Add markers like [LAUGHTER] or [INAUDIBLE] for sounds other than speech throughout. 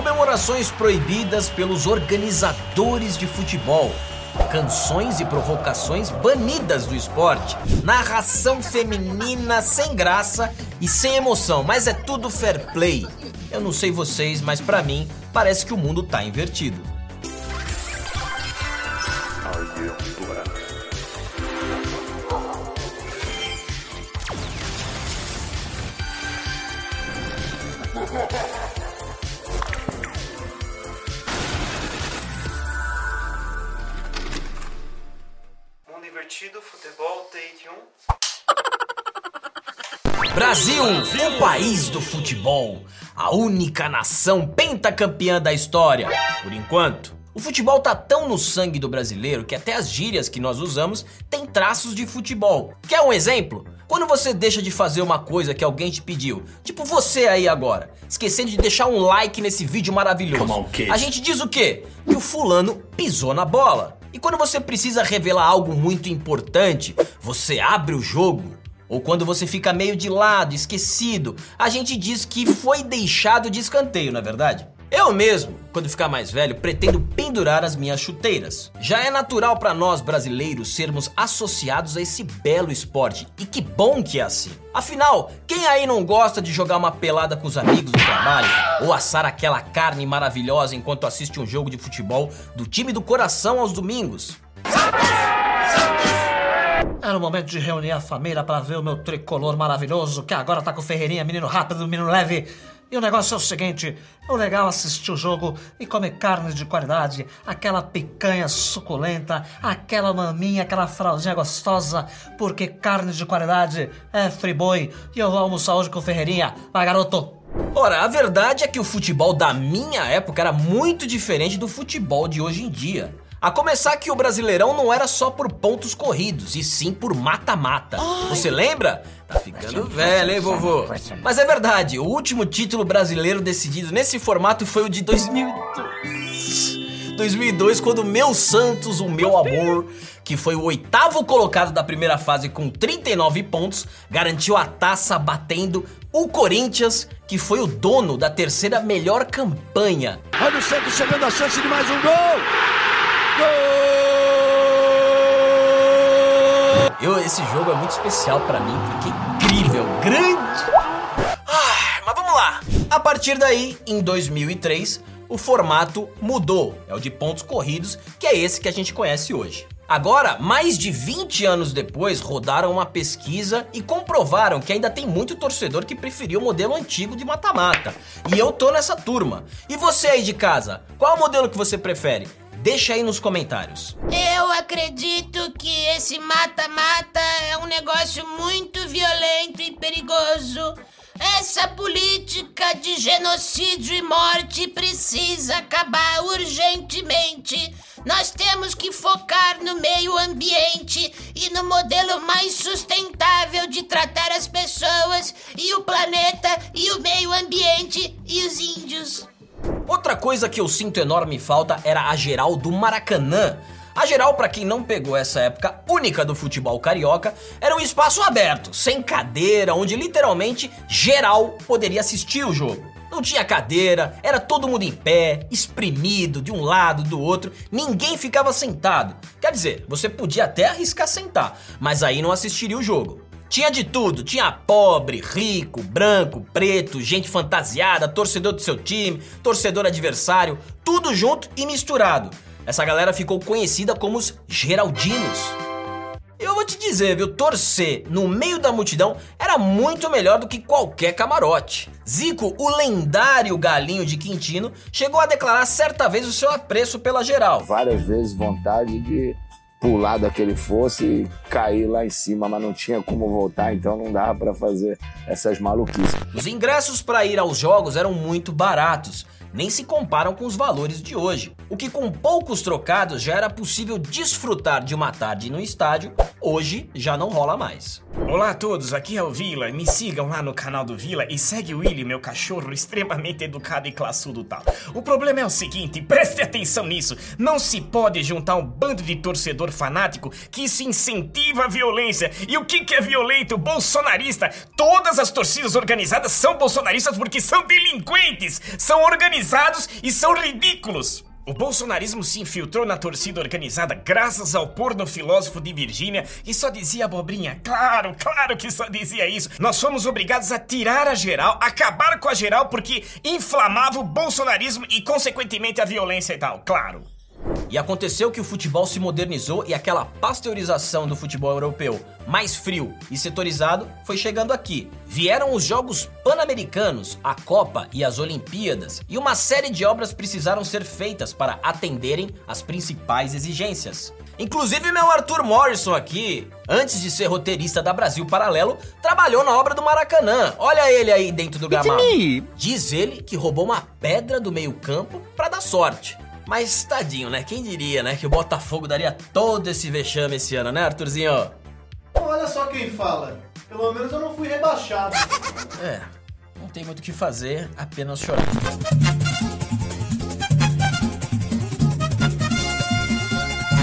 comemorações proibidas pelos organizadores de futebol, canções e provocações banidas do esporte, narração feminina sem graça e sem emoção, mas é tudo fair play. Eu não sei vocês, mas para mim parece que o mundo tá invertido. Futebol, Take 1. Brasil, o país do futebol, a única nação pentacampeã da história, por enquanto. O futebol tá tão no sangue do brasileiro que até as gírias que nós usamos têm traços de futebol. Quer um exemplo? Quando você deixa de fazer uma coisa que alguém te pediu, tipo você aí agora, esquecendo de deixar um like nesse vídeo maravilhoso, on, a gente diz o quê? Que o fulano pisou na bola. E quando você precisa revelar algo muito importante, você abre o jogo. Ou quando você fica meio de lado, esquecido, a gente diz que foi deixado de escanteio, não é verdade? Eu mesmo, quando ficar mais velho, pretendo pendurar as minhas chuteiras. Já é natural para nós brasileiros sermos associados a esse belo esporte, e que bom que é assim. Afinal, quem aí não gosta de jogar uma pelada com os amigos do trabalho ou assar aquela carne maravilhosa enquanto assiste um jogo de futebol do time do coração aos domingos? Era o momento de reunir a família para ver o meu tricolor maravilhoso, que agora tá com o Ferreirinha, menino rápido, menino leve. E o negócio é o seguinte: o legal é assistir o jogo e comer carne de qualidade, aquela picanha suculenta, aquela maminha, aquela fraldinha gostosa, porque carne de qualidade é friboi. E eu vou almoçar hoje com o Ferreirinha. Vai, garoto! Ora, a verdade é que o futebol da minha época era muito diferente do futebol de hoje em dia. A começar que o Brasileirão não era só por pontos corridos, e sim por mata-mata. Você lembra? Tá ficando velho, hein, vovô? Mas é verdade, o último título brasileiro decidido nesse formato foi o de 2002. 2002, quando o meu Santos, o meu amor, que foi o oitavo colocado da primeira fase com 39 pontos, garantiu a taça batendo o Corinthians, que foi o dono da terceira melhor campanha. Olha o Santos chegando a chance de mais um gol! Eu, esse jogo é muito especial pra mim, porque é incrível, grande. Ah, mas vamos lá. A partir daí, em 2003, o formato mudou. É o de pontos corridos, que é esse que a gente conhece hoje. Agora, mais de 20 anos depois, rodaram uma pesquisa e comprovaram que ainda tem muito torcedor que preferiu o modelo antigo de mata-mata. E eu tô nessa turma. E você aí de casa, qual modelo que você prefere? Deixa aí nos comentários. Eu acredito que esse mata-mata é um negócio muito violento e perigoso. Essa política de genocídio e morte precisa acabar urgentemente. Nós temos que focar no meio ambiente e no modelo mais sustentável de tratar as pessoas e o planeta e o meio ambiente e os índios. Outra coisa que eu sinto enorme falta era a geral do Maracanã. A geral, pra quem não pegou essa época única do futebol carioca, era um espaço aberto, sem cadeira, onde literalmente geral poderia assistir o jogo. Não tinha cadeira, era todo mundo em pé, espremido de um lado, do outro, ninguém ficava sentado. Quer dizer, você podia até arriscar sentar, mas aí não assistiria o jogo. Tinha de tudo, tinha pobre, rico, branco, preto, gente fantasiada, torcedor do seu time, torcedor adversário, tudo junto e misturado. Essa galera ficou conhecida como os Geraldinos. Eu vou te dizer, viu, torcer no meio da multidão era muito melhor do que qualquer camarote. Zico, o lendário galinho de Quintino, chegou a declarar certa vez o seu apreço pela geral. várias vezes vontade de pular daquele fosso e cair lá em cima, mas não tinha como voltar, então não dava pra fazer essas maluquices. Os ingressos para ir aos jogos eram muito baratos, nem se comparam com os valores de hoje. O que com poucos trocados já era possível desfrutar de uma tarde no estádio, hoje já não rola mais. Olá a todos, aqui é o Vila. Me sigam lá no canal do Vila e segue o Willy, meu cachorro extremamente educado e classudo tal. O problema é o seguinte, preste atenção nisso. Não se pode juntar um bando de torcedor fanático que se incentiva a violência. E o que, que é violento? Bolsonarista. Todas as torcidas organizadas são bolsonaristas porque são delinquentes, são organizados e são ridículos. O bolsonarismo se infiltrou na torcida organizada graças ao porno filósofo de Virgínia e só dizia abobrinha. Claro, claro que só dizia isso. Nós fomos obrigados a tirar a geral, acabar com a geral porque inflamava o bolsonarismo e, consequentemente, a violência e tal. Claro. E aconteceu que o futebol se modernizou e aquela pasteurização do futebol europeu, mais frio e setorizado, foi chegando aqui. Vieram os Jogos Pan-Americanos, a Copa e as Olimpíadas, e uma série de obras precisaram ser feitas para atenderem às principais exigências. Inclusive meu Arthur Morrison aqui, antes de ser roteirista da Brasil Paralelo, trabalhou na obra do Maracanã. Olha ele aí dentro do gramado. Diz ele que roubou uma pedra do meio-campo para dar sorte. Mas tadinho, né? Quem diria, né? Que o Botafogo daria todo esse vexame esse ano, né, Arthurzinho? Olha só quem fala. Pelo menos eu não fui rebaixado. É, não tem muito o que fazer, apenas chorar.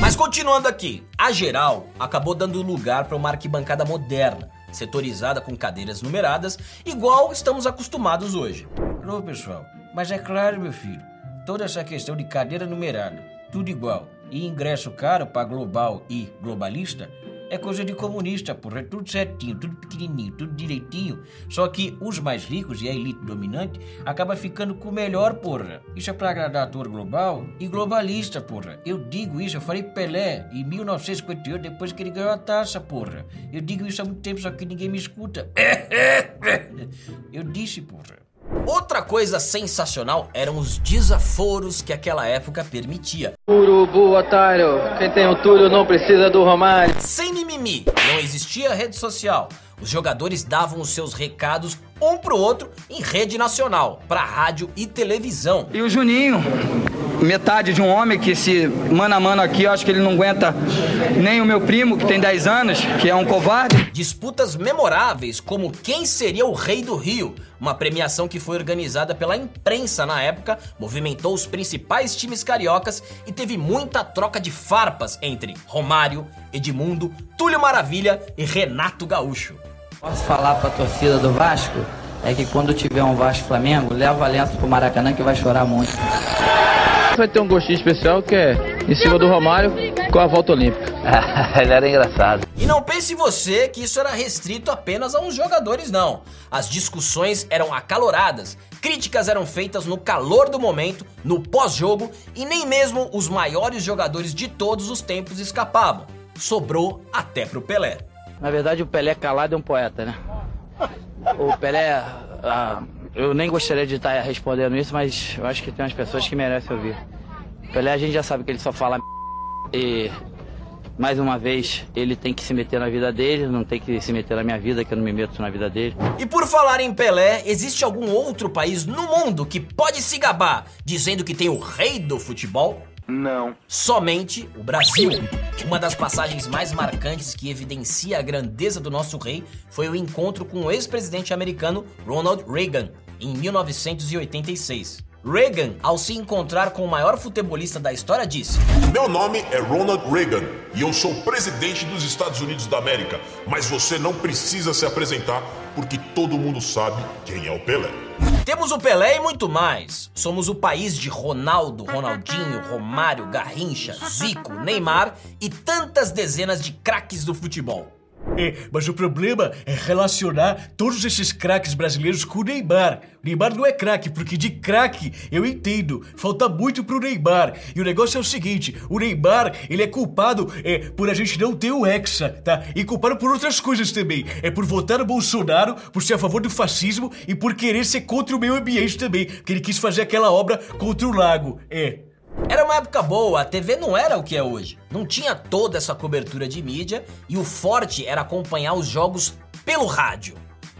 Mas continuando aqui, a geral acabou dando lugar para uma arquibancada moderna, setorizada com cadeiras numeradas, igual estamos acostumados hoje. Alô, pessoal. Mas é claro, meu filho, toda essa questão de cadeira numerada, tudo igual, e ingresso caro para global e globalista, é coisa de comunista, porra. É tudo certinho, tudo pequenininho, tudo direitinho. Só que os mais ricos e a elite dominante acaba ficando com o melhor, porra. Isso é pra agradar ator global e globalista, porra. Eu digo isso, eu falei Pelé em 1958, depois que ele ganhou a taça, porra. Eu digo isso há muito tempo, só que ninguém me escuta. [LAUGHS] Eu disse, porra. Outra coisa sensacional eram os desaforos que aquela época permitia. Urubu, otário. Quem tem o Túlio não precisa do Romário. Sem mimimi, não existia rede social. Os jogadores davam os seus recados um pro outro em rede nacional, pra rádio e televisão. E o Juninho, metade de um homem que se mano a mano aqui, eu acho que ele não aguenta nem o meu primo, que tem 10 anos, que é um covarde. Disputas memoráveis, como quem seria o rei do Rio, uma premiação que foi organizada pela imprensa na época, movimentou os principais times cariocas e teve muita troca de farpas entre Romário, Edmundo, Túlio Maravilha e Renato Gaúcho. Posso falar pra torcida do Vasco? É que quando tiver um Vasco Flamengo, leva lenço pro Maracanã que vai chorar muito. Vai ter um gostinho especial que é em cima do Romário com a volta olímpica. [LAUGHS] Ele era engraçado. E não pense você que isso era restrito apenas a uns jogadores, não. As discussões eram acaloradas, críticas eram feitas no calor do momento, no pós-jogo, e nem mesmo os maiores jogadores de todos os tempos escapavam. Sobrou até pro Pelé. Na verdade, o Pelé calado é um poeta, né? O Pelé. ah, eu nem gostaria de estar respondendo isso, mas eu acho que tem umas pessoas que merecem ouvir. Pelé, a gente já sabe que ele só fala e. Mais uma vez, ele tem que se meter na vida dele, não tem que se meter na minha vida, que eu não me meto na vida dele. E por falar em Pelé, existe algum outro país no mundo que pode se gabar dizendo que tem o rei do futebol? Não. Somente o Brasil. Uma das passagens mais marcantes que evidencia a grandeza do nosso rei foi o encontro com o ex-presidente americano Ronald Reagan em 1986. Reagan, ao se encontrar com o maior futebolista da história, disse: Meu nome é Ronald Reagan e eu sou presidente dos Estados Unidos da América, mas você não precisa se apresentar porque todo mundo sabe quem é o Pelé. Temos o Pelé e muito mais. Somos o país de Ronaldo, Ronaldinho, Romário, Garrincha, Zico, Neymar e tantas dezenas de craques do futebol. É, mas o problema é relacionar todos esses craques brasileiros com o Neymar. O Neymar não é craque, porque de craque eu entendo. Falta muito pro Neymar. E o negócio é o seguinte: o Neymar, ele é culpado é, por a gente não ter o Hexa, tá? E culpado por outras coisas também. É por votar no Bolsonaro, por ser a favor do fascismo e por querer ser contra o meio ambiente também. Porque ele quis fazer aquela obra contra o lago. É. Era uma época boa, a TV não era o que é hoje. Não tinha toda essa cobertura de mídia e o forte era acompanhar os jogos pelo rádio.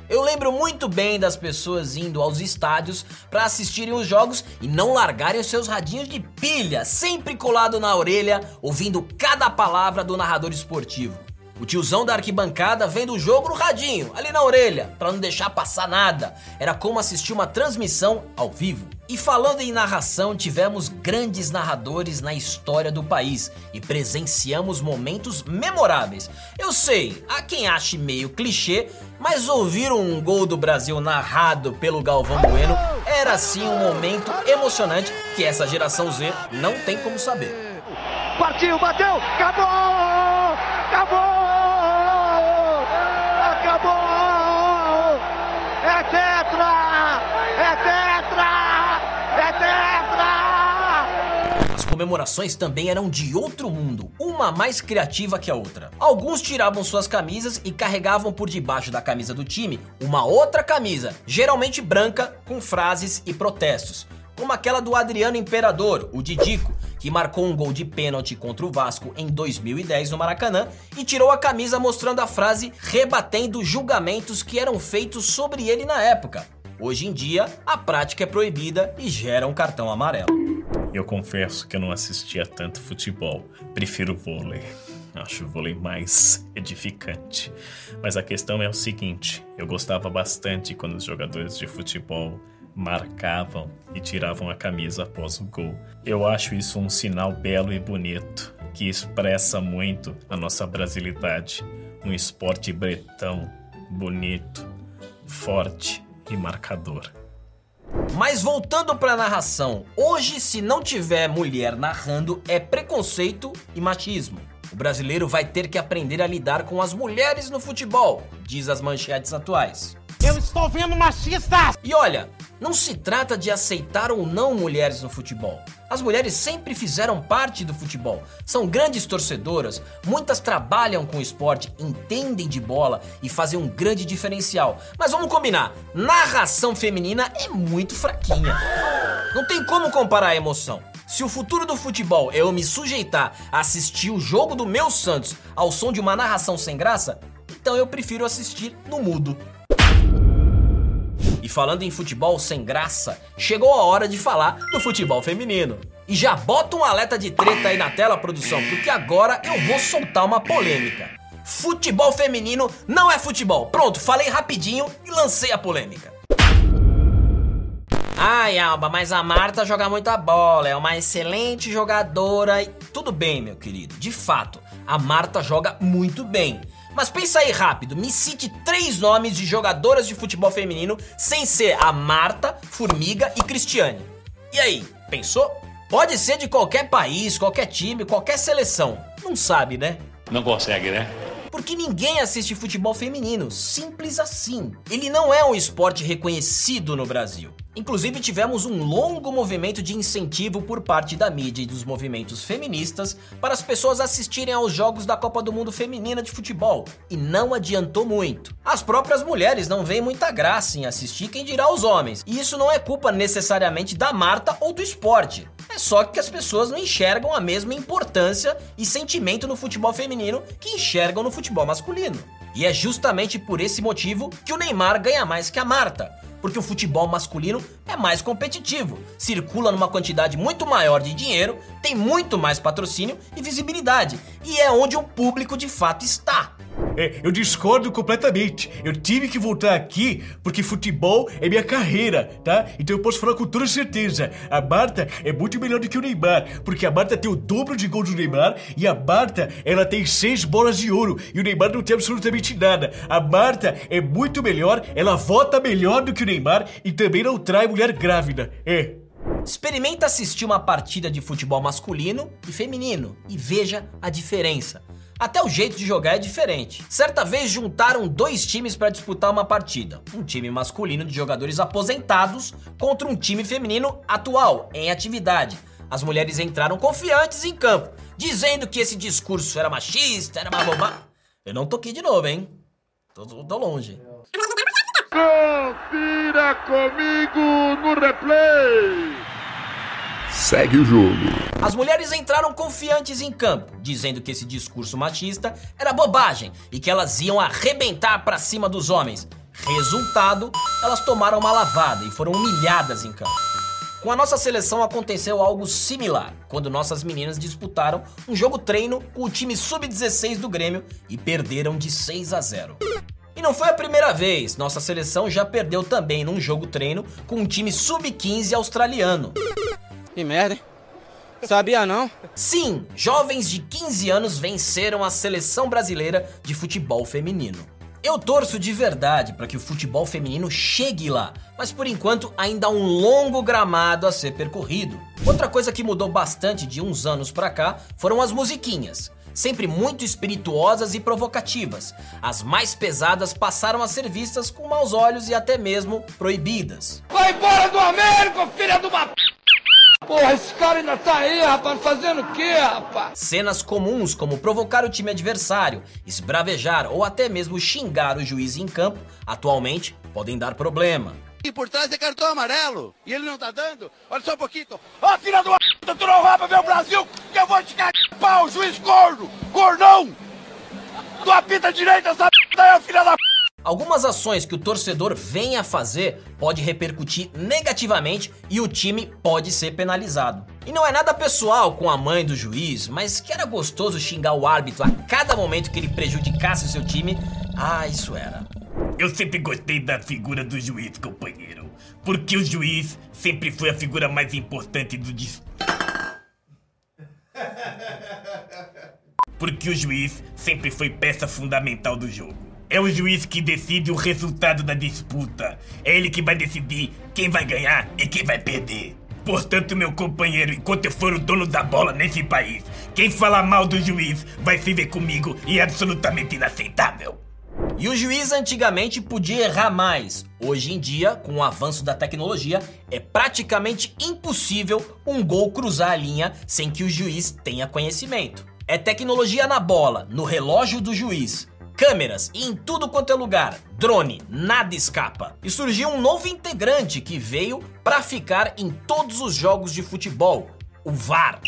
Eu lembro muito bem das pessoas indo aos estádios para assistirem os jogos e não largarem os seus radinhos de pilha, sempre colado na orelha, ouvindo cada palavra do narrador esportivo. O tiozão da arquibancada vendo o jogo no radinho, ali na orelha, para não deixar passar nada. Era como assistir uma transmissão ao vivo. E falando em narração, tivemos grandes narradores na história do país e presenciamos momentos memoráveis. Eu sei, há quem ache meio clichê, mas ouvir um gol do Brasil narrado pelo Galvão Bueno era sim um momento emocionante que essa geração Z não tem como saber. Partiu, bateu, acabou! Acabou! Comemorações também eram de outro mundo, uma mais criativa que a outra. Alguns tiravam suas camisas e carregavam por debaixo da camisa do time uma outra camisa, geralmente branca, com frases e protestos. Como aquela do Adriano Imperador, o Didico, que marcou um gol de pênalti contra o Vasco em 2010 no Maracanã e tirou a camisa mostrando a frase rebatendo julgamentos que eram feitos sobre ele na época. Hoje em dia, a prática é proibida e gera um cartão amarelo. Eu confesso que eu não assistia tanto futebol. Prefiro vôlei. Acho o vôlei mais [LAUGHS] edificante. Mas a questão é o seguinte: eu gostava bastante quando os jogadores de futebol marcavam e tiravam a camisa após o gol. Eu acho isso um sinal belo e bonito que expressa muito a nossa brasilidade. Um esporte bretão, bonito, forte e marcador. Mas voltando pra narração, hoje se não tiver mulher narrando é preconceito e machismo. O brasileiro vai ter que aprender a lidar com as mulheres no futebol, diz as manchetes atuais. Eu estou vendo machistas! E olha, não se trata de aceitar ou não mulheres no futebol. As mulheres sempre fizeram parte do futebol, são grandes torcedoras, muitas trabalham com o esporte, entendem de bola e fazem um grande diferencial. Mas vamos combinar, narração feminina é muito fraquinha. Não tem como comparar a emoção. Se o futuro do futebol é eu me sujeitar a assistir o jogo do meu Santos ao som de uma narração sem graça, então eu prefiro assistir no mudo. E falando em futebol sem graça, chegou a hora de falar do futebol feminino. E já bota um alerta de treta aí na tela, produção, porque agora eu vou soltar uma polêmica. Futebol feminino não é futebol. Pronto, falei rapidinho e lancei a polêmica. Ai, Alba, mas a Marta joga muita bola, é uma excelente jogadora e tudo bem, meu querido. De fato, a Marta joga muito bem. Mas pensa aí rápido, me cite três nomes de jogadoras de futebol feminino sem ser a Marta, Formiga e Cristiane. E aí, pensou? Pode ser de qualquer país, qualquer time, qualquer seleção. Não sabe, né? Não consegue, né? Porque ninguém assiste futebol feminino, simples assim. Ele não é um esporte reconhecido no Brasil. Inclusive, tivemos um longo movimento de incentivo por parte da mídia e dos movimentos feministas para as pessoas assistirem aos jogos da Copa do Mundo Feminina de Futebol, e não adiantou muito. As próprias mulheres não veem muita graça em assistir, quem dirá os homens, e isso não é culpa necessariamente da Marta ou do esporte. É só que as pessoas não enxergam a mesma importância e sentimento no futebol feminino que enxergam no futebol masculino. E é justamente por esse motivo que o Neymar ganha mais que a Marta porque o futebol masculino é mais competitivo, circula numa quantidade muito maior de dinheiro, tem muito mais patrocínio e visibilidade, e é onde o público de fato está. É, eu discordo completamente. Eu tive que voltar aqui porque futebol é minha carreira, tá? Então eu posso falar com toda certeza. A Marta é muito melhor do que o Neymar, porque a Marta tem o dobro de gols do Neymar e a Marta, ela tem seis bolas de ouro e o Neymar não tem absolutamente nada. A Marta é muito melhor, ela vota melhor do que o Neymar e também não trai mulher grávida. É. Experimenta assistir uma partida de futebol masculino e feminino e veja a diferença. Até o jeito de jogar é diferente. Certa vez juntaram dois times para disputar uma partida. Um time masculino de jogadores aposentados contra um time feminino atual, em atividade. As mulheres entraram confiantes em campo, dizendo que esse discurso era machista, era uma bobagem. Eu não toquei de novo, hein? Tô, tô longe. Confira comigo no replay. Segue o jogo. As mulheres entraram confiantes em campo, dizendo que esse discurso machista era bobagem e que elas iam arrebentar pra cima dos homens. Resultado, elas tomaram uma lavada e foram humilhadas em campo. Com a nossa seleção aconteceu algo similar, quando nossas meninas disputaram um jogo treino com o time sub-16 do Grêmio e perderam de 6 a 0. E não foi a primeira vez, nossa seleção já perdeu também num jogo treino com um time sub-15 australiano. Que merda, hein? Sabia não? Sim, jovens de 15 anos venceram a seleção brasileira de futebol feminino. Eu torço de verdade para que o futebol feminino chegue lá, mas por enquanto ainda há um longo gramado a ser percorrido. Outra coisa que mudou bastante de uns anos para cá foram as musiquinhas. Sempre muito espirituosas e provocativas. As mais pesadas passaram a ser vistas com maus olhos e até mesmo proibidas. Vai embora do Américo, filha de uma p... Porra, esse cara ainda tá aí, rapaz, fazendo o quê, rapaz? Cenas comuns como provocar o time adversário, esbravejar ou até mesmo xingar o juiz em campo, atualmente podem dar problema. E por trás é cartão amarelo. E ele não tá dando? Olha só um pouquinho. Ó, oh, filha uma p... tu não vai pra ver o Brasil, que eu vou te cagar pau, juiz corno, cornão. Tu apita direita, essa p... aí, filha da p... Algumas ações que o torcedor vem a fazer pode repercutir negativamente e o time pode ser penalizado. E não é nada pessoal com a mãe do juiz, mas que era gostoso xingar o árbitro a cada momento que ele prejudicasse o seu time. Ah, isso era. Eu sempre gostei da figura do juiz, companheiro. Porque o juiz sempre foi a figura mais importante do dis... [LAUGHS] Porque o juiz sempre foi peça fundamental do jogo. É o juiz que decide o resultado da disputa. É ele que vai decidir quem vai ganhar e quem vai perder. Portanto, meu companheiro, enquanto eu for o dono da bola nesse país, quem falar mal do juiz vai se ver comigo e é absolutamente inaceitável. E o juiz antigamente podia errar mais. Hoje em dia, com o avanço da tecnologia, é praticamente impossível um gol cruzar a linha sem que o juiz tenha conhecimento. É tecnologia na bola, no relógio do juiz, câmeras e em tudo quanto é lugar. Drone, nada escapa. E surgiu um novo integrante que veio para ficar em todos os jogos de futebol, o VAR.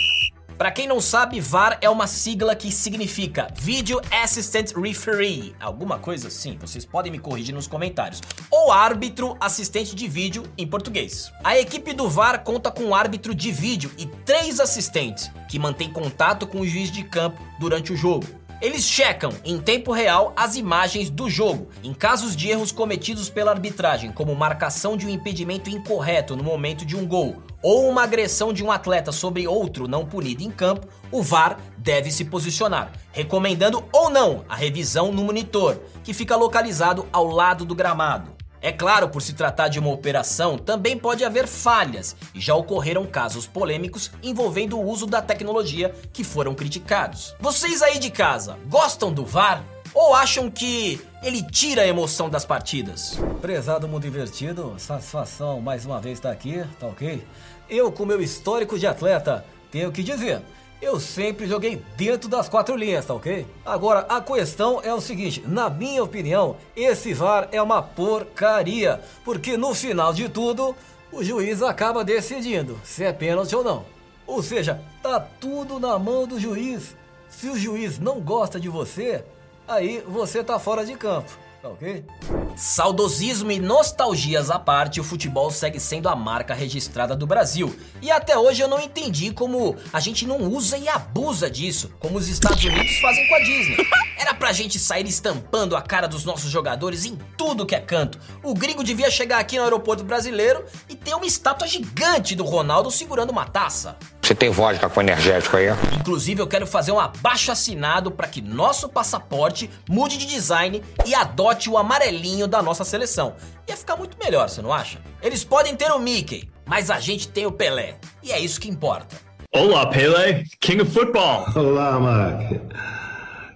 Para quem não sabe, VAR é uma sigla que significa Video Assistant Referee, alguma coisa assim, vocês podem me corrigir nos comentários. Ou árbitro assistente de vídeo em português. A equipe do VAR conta com um árbitro de vídeo e três assistentes que mantêm contato com o juiz de campo durante o jogo. Eles checam em tempo real as imagens do jogo. Em casos de erros cometidos pela arbitragem, como marcação de um impedimento incorreto no momento de um gol ou uma agressão de um atleta sobre outro não punido em campo, o VAR deve se posicionar, recomendando ou não a revisão no monitor, que fica localizado ao lado do gramado. É claro, por se tratar de uma operação, também pode haver falhas, e já ocorreram casos polêmicos envolvendo o uso da tecnologia que foram criticados. Vocês aí de casa, gostam do VAR? Ou acham que ele tira a emoção das partidas? Prezado mundo invertido, satisfação mais uma vez estar aqui, tá ok? Eu, com meu histórico de atleta, tenho que dizer, eu sempre joguei dentro das quatro linhas, tá ok? Agora, a questão é o seguinte: na minha opinião, esse VAR é uma porcaria, porque no final de tudo, o juiz acaba decidindo se é pênalti ou não. Ou seja, tá tudo na mão do juiz. Se o juiz não gosta de você, aí você tá fora de campo. Tá? Saudosismo e nostalgias à parte, o futebol segue sendo a marca registrada do Brasil. E até hoje eu não entendi como a gente não usa e abusa disso, como os Estados Unidos fazem com a Disney. Era pra gente sair estampando a cara dos nossos jogadores em tudo que é canto. O gringo devia chegar aqui no aeroporto brasileiro e ter uma estátua gigante do Ronaldo segurando uma taça. Você tem vodka com energético aí? Inclusive, eu quero fazer um abaixo assinado para que nosso passaporte mude de design e adote o amarelinho da nossa seleção. Ia ficar muito melhor, você não acha? Eles podem ter o Mickey, mas a gente tem o Pelé. E é isso que importa. Olá, Pelé, King of Football. Olá, Mark.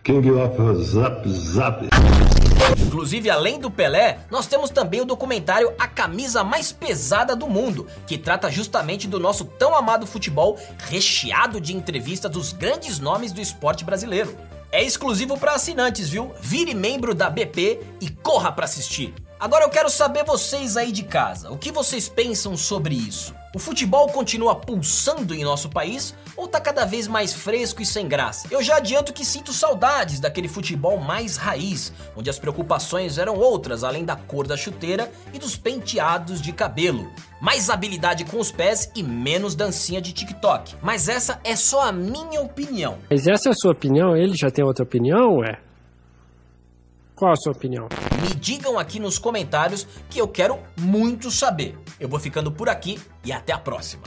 King of Zap Zap. Inclusive, além do Pelé, nós temos também o documentário A Camisa Mais Pesada do Mundo, que trata justamente do nosso tão amado futebol, recheado de entrevistas dos grandes nomes do esporte brasileiro. É exclusivo para assinantes, viu? Vire membro da BP e corra para assistir. Agora eu quero saber vocês aí de casa, o que vocês pensam sobre isso? O futebol continua pulsando em nosso país ou tá cada vez mais fresco e sem graça? Eu já adianto que sinto saudades daquele futebol mais raiz, onde as preocupações eram outras além da cor da chuteira e dos penteados de cabelo. Mais habilidade com os pés e menos dancinha de TikTok. Mas essa é só a minha opinião. Mas essa é a sua opinião? Ele já tem outra opinião, ué? Qual a sua opinião? Me digam aqui nos comentários que eu quero muito saber. Eu vou ficando por aqui e até a próxima.